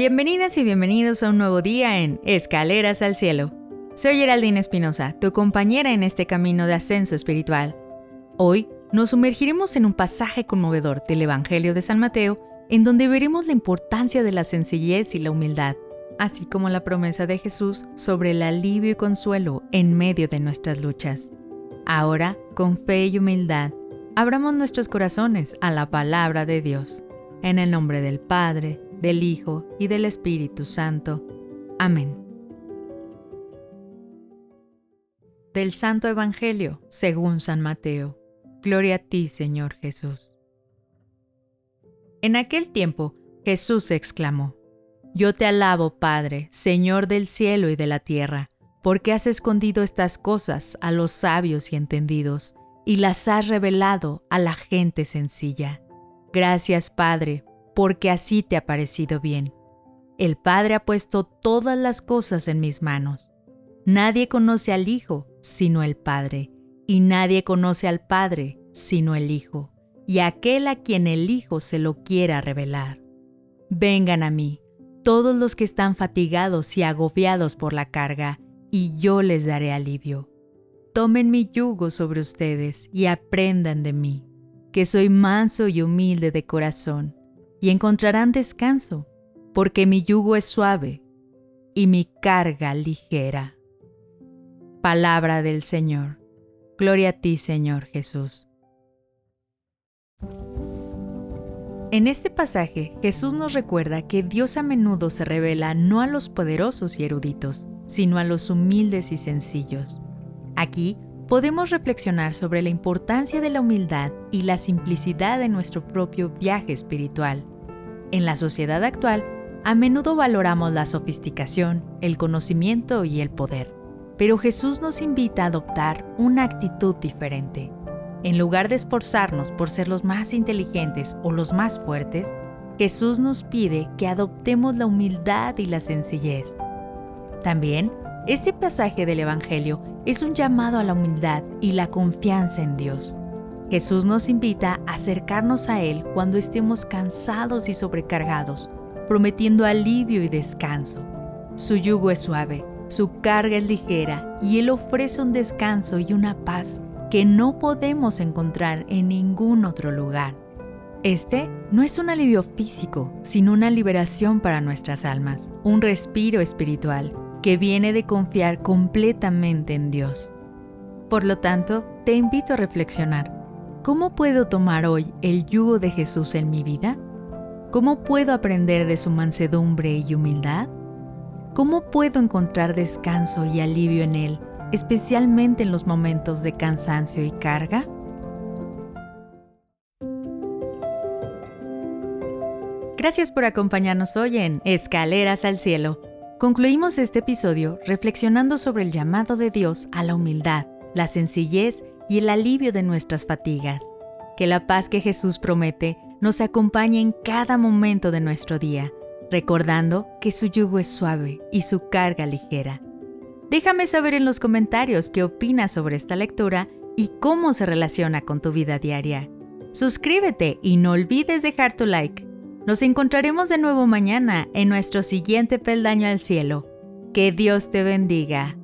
Bienvenidas y bienvenidos a un nuevo día en Escaleras al Cielo. Soy Geraldine Espinosa, tu compañera en este camino de ascenso espiritual. Hoy nos sumergiremos en un pasaje conmovedor del Evangelio de San Mateo, en donde veremos la importancia de la sencillez y la humildad, así como la promesa de Jesús sobre el alivio y consuelo en medio de nuestras luchas. Ahora, con fe y humildad, abramos nuestros corazones a la palabra de Dios. En el nombre del Padre, del Hijo y del Espíritu Santo. Amén. Del Santo Evangelio, según San Mateo. Gloria a ti, Señor Jesús. En aquel tiempo, Jesús exclamó, Yo te alabo, Padre, Señor del cielo y de la tierra, porque has escondido estas cosas a los sabios y entendidos, y las has revelado a la gente sencilla. Gracias, Padre, porque así te ha parecido bien. El Padre ha puesto todas las cosas en mis manos. Nadie conoce al Hijo sino el Padre, y nadie conoce al Padre sino el Hijo, y aquel a quien el Hijo se lo quiera revelar. Vengan a mí, todos los que están fatigados y agobiados por la carga, y yo les daré alivio. Tomen mi yugo sobre ustedes y aprendan de mí, que soy manso y humilde de corazón y encontrarán descanso, porque mi yugo es suave y mi carga ligera. Palabra del Señor. Gloria a ti, Señor Jesús. En este pasaje, Jesús nos recuerda que Dios a menudo se revela no a los poderosos y eruditos, sino a los humildes y sencillos. Aquí podemos reflexionar sobre la importancia de la humildad y la simplicidad de nuestro propio viaje espiritual. En la sociedad actual, a menudo valoramos la sofisticación, el conocimiento y el poder, pero Jesús nos invita a adoptar una actitud diferente. En lugar de esforzarnos por ser los más inteligentes o los más fuertes, Jesús nos pide que adoptemos la humildad y la sencillez. También, este pasaje del Evangelio es un llamado a la humildad y la confianza en Dios. Jesús nos invita a acercarnos a Él cuando estemos cansados y sobrecargados, prometiendo alivio y descanso. Su yugo es suave, su carga es ligera y Él ofrece un descanso y una paz que no podemos encontrar en ningún otro lugar. Este no es un alivio físico, sino una liberación para nuestras almas, un respiro espiritual que viene de confiar completamente en Dios. Por lo tanto, te invito a reflexionar. ¿Cómo puedo tomar hoy el yugo de Jesús en mi vida? ¿Cómo puedo aprender de su mansedumbre y humildad? ¿Cómo puedo encontrar descanso y alivio en Él, especialmente en los momentos de cansancio y carga? Gracias por acompañarnos hoy en Escaleras al Cielo. Concluimos este episodio reflexionando sobre el llamado de Dios a la humildad, la sencillez y el alivio de nuestras fatigas. Que la paz que Jesús promete nos acompañe en cada momento de nuestro día, recordando que su yugo es suave y su carga ligera. Déjame saber en los comentarios qué opinas sobre esta lectura y cómo se relaciona con tu vida diaria. Suscríbete y no olvides dejar tu like. Nos encontraremos de nuevo mañana en nuestro siguiente peldaño al cielo. Que Dios te bendiga.